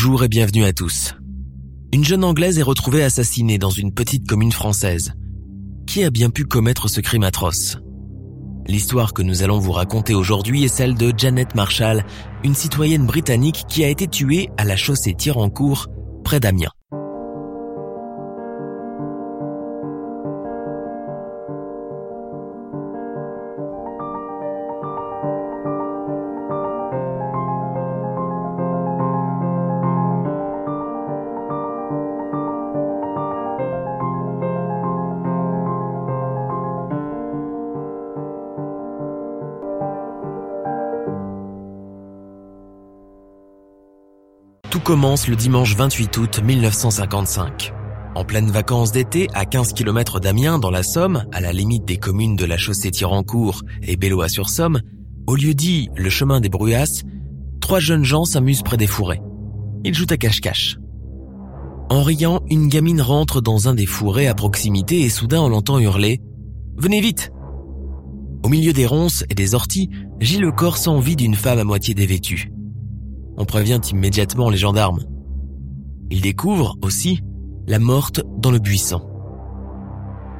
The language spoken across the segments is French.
Bonjour et bienvenue à tous. Une jeune Anglaise est retrouvée assassinée dans une petite commune française. Qui a bien pu commettre ce crime atroce? L'histoire que nous allons vous raconter aujourd'hui est celle de Janet Marshall, une citoyenne britannique qui a été tuée à la chaussée Tirancourt, près d'Amiens. Tout commence le dimanche 28 août 1955. En pleine vacances d'été, à 15 km d'Amiens, dans la Somme, à la limite des communes de la chaussée Tirancourt et Bellois-sur-Somme, au lieu dit le chemin des Bruyasses, trois jeunes gens s'amusent près des fourrés. Ils jouent à cache-cache. En riant, une gamine rentre dans un des fourrés à proximité et soudain on l'entend hurler ⁇ Venez vite !⁇ Au milieu des ronces et des orties, gît le corps sans vie d'une femme à moitié dévêtue on prévient immédiatement les gendarmes. Ils découvrent aussi la morte dans le buisson.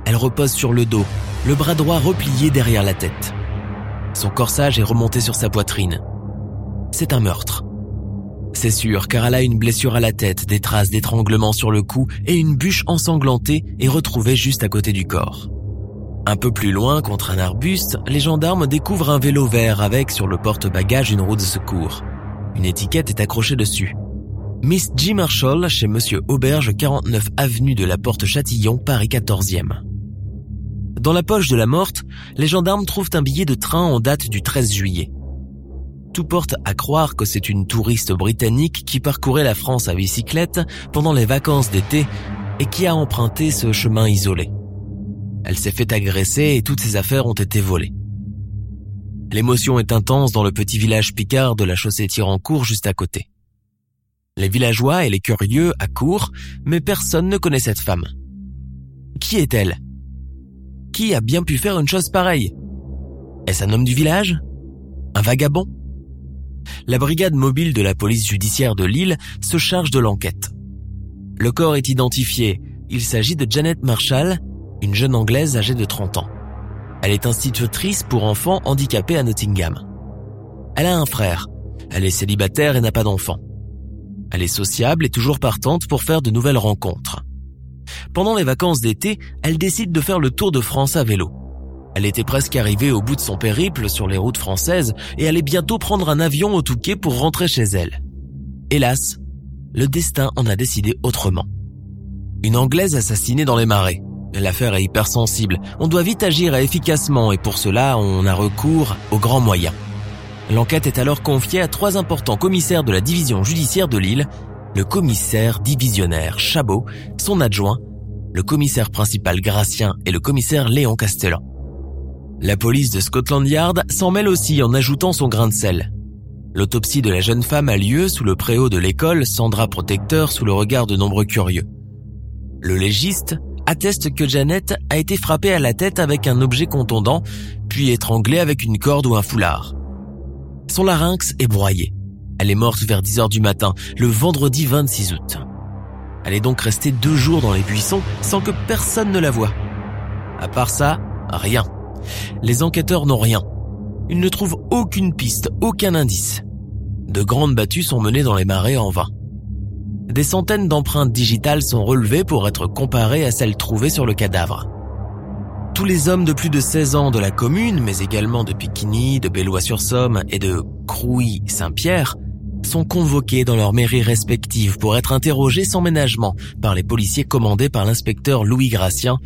Elle repose sur le dos, le bras droit replié derrière la tête. Son corsage est remonté sur sa poitrine. C'est un meurtre. C'est sûr, car elle a une blessure à la tête, des traces d'étranglement sur le cou et une bûche ensanglantée est retrouvée juste à côté du corps. Un peu plus loin, contre un arbuste, les gendarmes découvrent un vélo vert avec sur le porte-bagages une roue de secours. Une étiquette est accrochée dessus. Miss G. Marshall chez Monsieur Auberge 49 avenue de la Porte Châtillon, Paris 14e. Dans la poche de la morte, les gendarmes trouvent un billet de train en date du 13 juillet. Tout porte à croire que c'est une touriste britannique qui parcourait la France à bicyclette pendant les vacances d'été et qui a emprunté ce chemin isolé. Elle s'est fait agresser et toutes ses affaires ont été volées. L'émotion est intense dans le petit village picard de la chaussée Tirancourt juste à côté. Les villageois et les curieux accourent, mais personne ne connaît cette femme. Qui est-elle? Qui a bien pu faire une chose pareille? Est-ce un homme du village? Un vagabond? La brigade mobile de la police judiciaire de Lille se charge de l'enquête. Le corps est identifié. Il s'agit de Janet Marshall, une jeune Anglaise âgée de 30 ans. Elle est institutrice pour enfants handicapés à Nottingham. Elle a un frère. Elle est célibataire et n'a pas d'enfant. Elle est sociable et toujours partante pour faire de nouvelles rencontres. Pendant les vacances d'été, elle décide de faire le tour de France à vélo. Elle était presque arrivée au bout de son périple sur les routes françaises et allait bientôt prendre un avion au Touquet pour rentrer chez elle. Hélas, le destin en a décidé autrement. Une Anglaise assassinée dans les marais. L'affaire est hypersensible. On doit vite agir efficacement et pour cela, on a recours aux grands moyens. L'enquête est alors confiée à trois importants commissaires de la division judiciaire de Lille, le commissaire divisionnaire Chabot, son adjoint, le commissaire principal Gratien et le commissaire Léon Castellan. La police de Scotland Yard s'en mêle aussi en ajoutant son grain de sel. L'autopsie de la jeune femme a lieu sous le préau de l'école, Sandra protecteur sous le regard de nombreux curieux. Le légiste, atteste que Janet a été frappée à la tête avec un objet contondant, puis étranglée avec une corde ou un foulard. Son larynx est broyé. Elle est morte vers 10 heures du matin, le vendredi 26 août. Elle est donc restée deux jours dans les buissons sans que personne ne la voie. À part ça, rien. Les enquêteurs n'ont rien. Ils ne trouvent aucune piste, aucun indice. De grandes battues sont menées dans les marais en vain des centaines d'empreintes digitales sont relevées pour être comparées à celles trouvées sur le cadavre. Tous les hommes de plus de 16 ans de la commune, mais également de Piquigny, de Bellois-sur-Somme et de Crouy-Saint-Pierre, sont convoqués dans leurs mairies respectives pour être interrogés sans ménagement par les policiers commandés par l'inspecteur Louis Gratien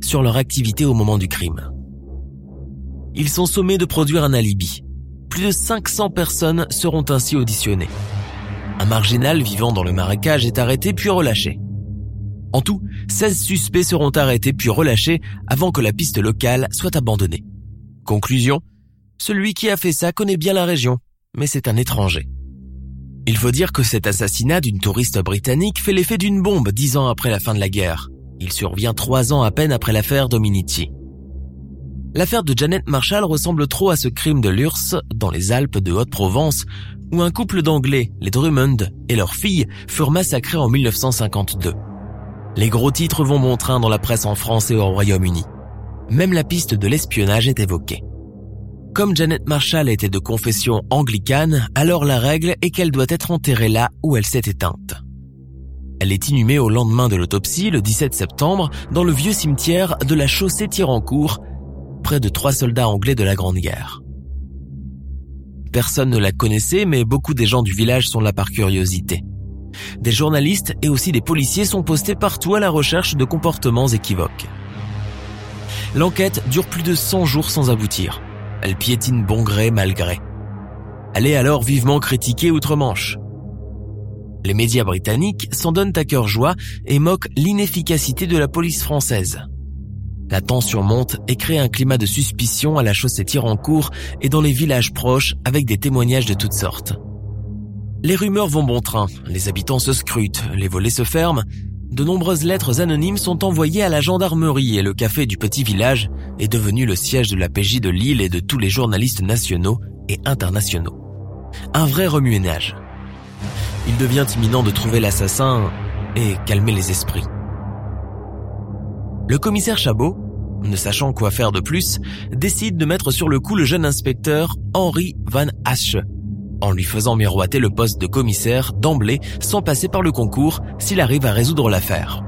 sur leur activité au moment du crime. Ils sont sommés de produire un alibi. Plus de 500 personnes seront ainsi auditionnées. Un marginal vivant dans le marécage est arrêté puis relâché. En tout, 16 suspects seront arrêtés puis relâchés avant que la piste locale soit abandonnée. Conclusion, celui qui a fait ça connaît bien la région, mais c'est un étranger. Il faut dire que cet assassinat d'une touriste britannique fait l'effet d'une bombe dix ans après la fin de la guerre. Il survient trois ans à peine après l'affaire Dominici. L'affaire de Janet Marshall ressemble trop à ce crime de l'URSS dans les Alpes de Haute-Provence où un couple d'Anglais, les Drummond, et leur fille furent massacrés en 1952. Les gros titres vont bon train dans la presse en France et au Royaume-Uni. Même la piste de l'espionnage est évoquée. Comme Janet Marshall était de confession anglicane, alors la règle est qu'elle doit être enterrée là où elle s'est éteinte. Elle est inhumée au lendemain de l'autopsie, le 17 septembre, dans le vieux cimetière de la chaussée Tirancourt, de trois soldats anglais de la Grande Guerre. Personne ne la connaissait, mais beaucoup des gens du village sont là par curiosité. Des journalistes et aussi des policiers sont postés partout à la recherche de comportements équivoques. L'enquête dure plus de 100 jours sans aboutir. Elle piétine bon gré mal gré. Elle est alors vivement critiquée outre-Manche. Les médias britanniques s'en donnent à cœur joie et moquent l'inefficacité de la police française. La tension monte et crée un climat de suspicion à la chaussée Tirancourt et dans les villages proches avec des témoignages de toutes sortes. Les rumeurs vont bon train, les habitants se scrutent, les volets se ferment, de nombreuses lettres anonymes sont envoyées à la gendarmerie et le café du petit village est devenu le siège de la PJ de Lille et de tous les journalistes nationaux et internationaux. Un vrai remue-ménage. Il devient imminent de trouver l'assassin et calmer les esprits. Le commissaire Chabot, ne sachant quoi faire de plus, décide de mettre sur le coup le jeune inspecteur Henri Van Hache, en lui faisant miroiter le poste de commissaire d'emblée sans passer par le concours s'il arrive à résoudre l'affaire.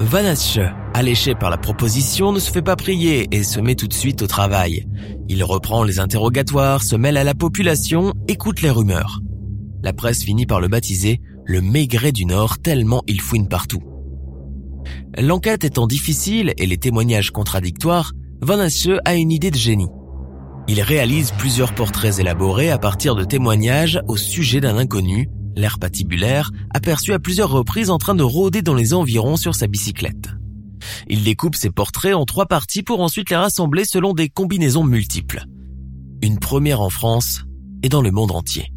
Van Hache, alléché par la proposition, ne se fait pas prier et se met tout de suite au travail. Il reprend les interrogatoires, se mêle à la population, écoute les rumeurs. La presse finit par le baptiser le Maigret du Nord tellement il fouine partout. L'enquête étant difficile et les témoignages contradictoires, Van a une idée de génie. Il réalise plusieurs portraits élaborés à partir de témoignages au sujet d'un inconnu, l'air patibulaire, aperçu à plusieurs reprises en train de rôder dans les environs sur sa bicyclette. Il découpe ces portraits en trois parties pour ensuite les rassembler selon des combinaisons multiples. Une première en France et dans le monde entier.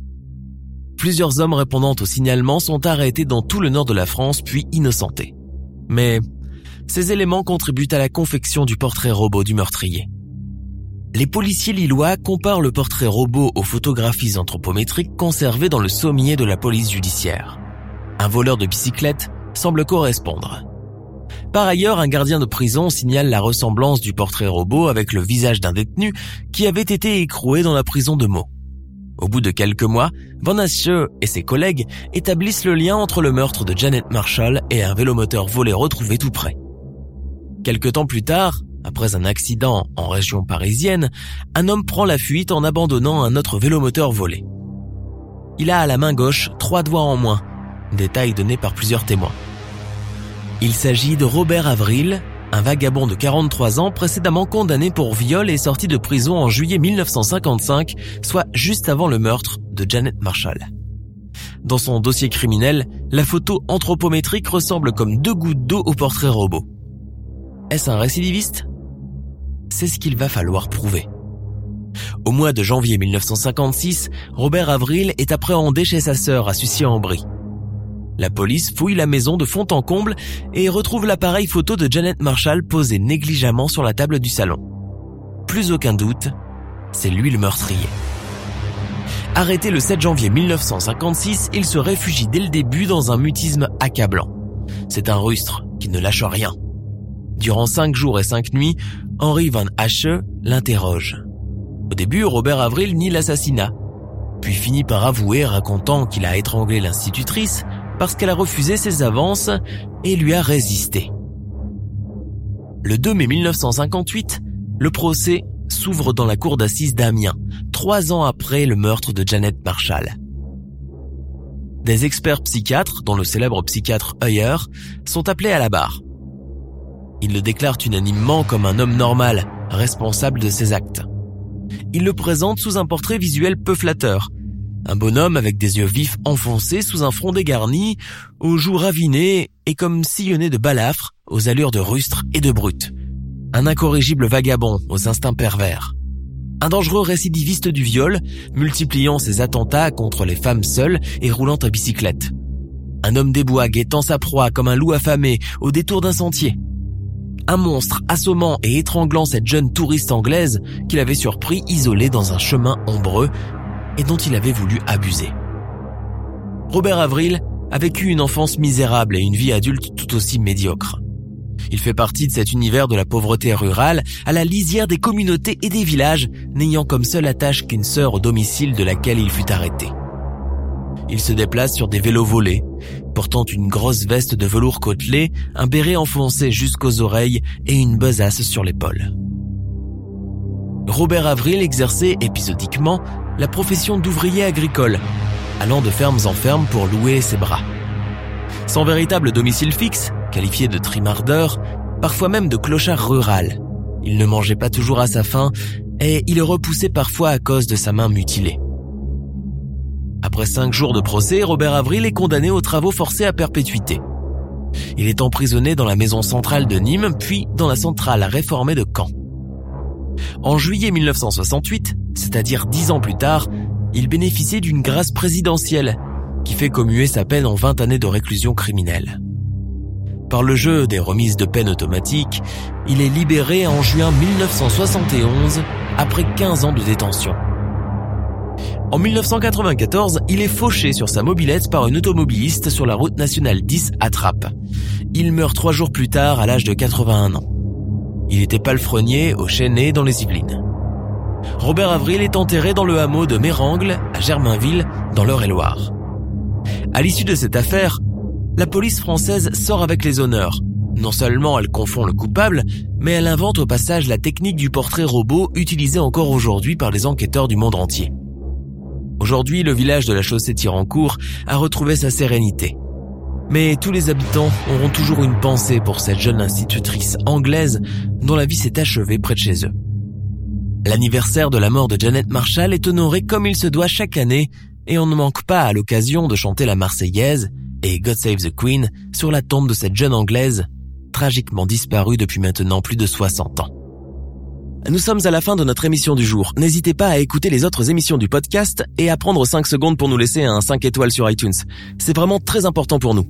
Plusieurs hommes répondant au signalement sont arrêtés dans tout le nord de la France puis innocentés. Mais ces éléments contribuent à la confection du portrait robot du meurtrier. Les policiers lillois comparent le portrait robot aux photographies anthropométriques conservées dans le sommier de la police judiciaire. Un voleur de bicyclette semble correspondre. Par ailleurs, un gardien de prison signale la ressemblance du portrait robot avec le visage d'un détenu qui avait été écroué dans la prison de Meaux. Au bout de quelques mois, Van et ses collègues établissent le lien entre le meurtre de Janet Marshall et un vélomoteur volé retrouvé tout près. Quelque temps plus tard, après un accident en région parisienne, un homme prend la fuite en abandonnant un autre vélomoteur volé. Il a à la main gauche trois doigts en moins, détail donné par plusieurs témoins. Il s'agit de Robert Avril, un vagabond de 43 ans précédemment condamné pour viol et sorti de prison en juillet 1955, soit juste avant le meurtre de Janet Marshall. Dans son dossier criminel, la photo anthropométrique ressemble comme deux gouttes d'eau au portrait robot. Est-ce un récidiviste? C'est ce qu'il va falloir prouver. Au mois de janvier 1956, Robert Avril est appréhendé chez sa sœur à Sucy-en-Brie. La police fouille la maison de fond en comble et retrouve l'appareil photo de Janet Marshall posé négligemment sur la table du salon. Plus aucun doute, c'est lui le meurtrier. Arrêté le 7 janvier 1956, il se réfugie dès le début dans un mutisme accablant. C'est un rustre qui ne lâche rien. Durant cinq jours et cinq nuits, Henri Van Hache l'interroge. Au début, Robert Avril nie l'assassinat, puis finit par avouer racontant qu'il a étranglé l'institutrice parce qu'elle a refusé ses avances et lui a résisté. Le 2 mai 1958, le procès s'ouvre dans la cour d'assises d'Amiens, trois ans après le meurtre de Janet Marshall. des experts psychiatres, dont le célèbre psychiatre Heyer, sont appelés à la barre. Ils le déclarent unanimement comme un homme normal, responsable de ses actes. Ils le présentent sous un portrait visuel peu flatteur. Un bonhomme avec des yeux vifs enfoncés sous un front dégarni, aux joues ravinées et comme sillonné de balafres, aux allures de rustre et de brute. Un incorrigible vagabond aux instincts pervers un dangereux récidiviste du viol, multipliant ses attentats contre les femmes seules et roulant à bicyclette. Un homme des bois guettant sa proie comme un loup affamé au détour d'un sentier. Un monstre assommant et étranglant cette jeune touriste anglaise qu'il avait surpris isolée dans un chemin ombreux et dont il avait voulu abuser. Robert Avril a vécu une enfance misérable et une vie adulte tout aussi médiocre. Il fait partie de cet univers de la pauvreté rurale, à la lisière des communautés et des villages, n'ayant comme seule attache qu'une sœur au domicile de laquelle il fut arrêté. Il se déplace sur des vélos volés, portant une grosse veste de velours côtelé, un béret enfoncé jusqu'aux oreilles et une besace sur l'épaule. Robert Avril exerçait épisodiquement la profession d'ouvrier agricole, allant de fermes en fermes pour louer ses bras. Sans véritable domicile fixe, qualifié de trimardeur, parfois même de clochard rural. Il ne mangeait pas toujours à sa faim et il repoussé parfois à cause de sa main mutilée. Après cinq jours de procès, Robert Avril est condamné aux travaux forcés à perpétuité. Il est emprisonné dans la maison centrale de Nîmes, puis dans la centrale réformée de Caen. En juillet 1968, c'est-à-dire dix ans plus tard, il bénéficiait d'une grâce présidentielle qui fait commuer sa peine en 20 années de réclusion criminelle. Par le jeu des remises de peine automatiques, il est libéré en juin 1971 après 15 ans de détention. En 1994, il est fauché sur sa mobilette par une automobiliste sur la route nationale 10 à Trappes. Il meurt trois jours plus tard à l'âge de 81 ans. Il était palefrenier au Chênay dans les Yvelines. Robert Avril est enterré dans le hameau de Mérangle à Germainville dans l'Eure-et-Loire. À l'issue de cette affaire, la police française sort avec les honneurs. Non seulement elle confond le coupable, mais elle invente au passage la technique du portrait robot utilisée encore aujourd'hui par les enquêteurs du monde entier. Aujourd'hui, le village de la chaussée Tirancourt a retrouvé sa sérénité. Mais tous les habitants auront toujours une pensée pour cette jeune institutrice anglaise dont la vie s'est achevée près de chez eux. L'anniversaire de la mort de Janet Marshall est honoré comme il se doit chaque année et on ne manque pas à l'occasion de chanter la Marseillaise, et God Save the Queen sur la tombe de cette jeune Anglaise, tragiquement disparue depuis maintenant plus de 60 ans. Nous sommes à la fin de notre émission du jour. N'hésitez pas à écouter les autres émissions du podcast et à prendre 5 secondes pour nous laisser un 5 étoiles sur iTunes. C'est vraiment très important pour nous.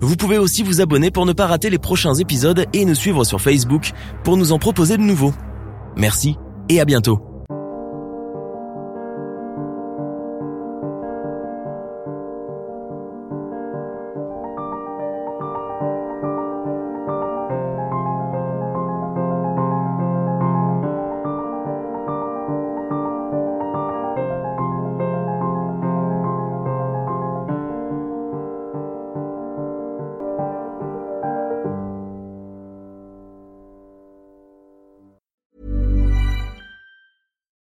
Vous pouvez aussi vous abonner pour ne pas rater les prochains épisodes et nous suivre sur Facebook pour nous en proposer de nouveaux. Merci et à bientôt.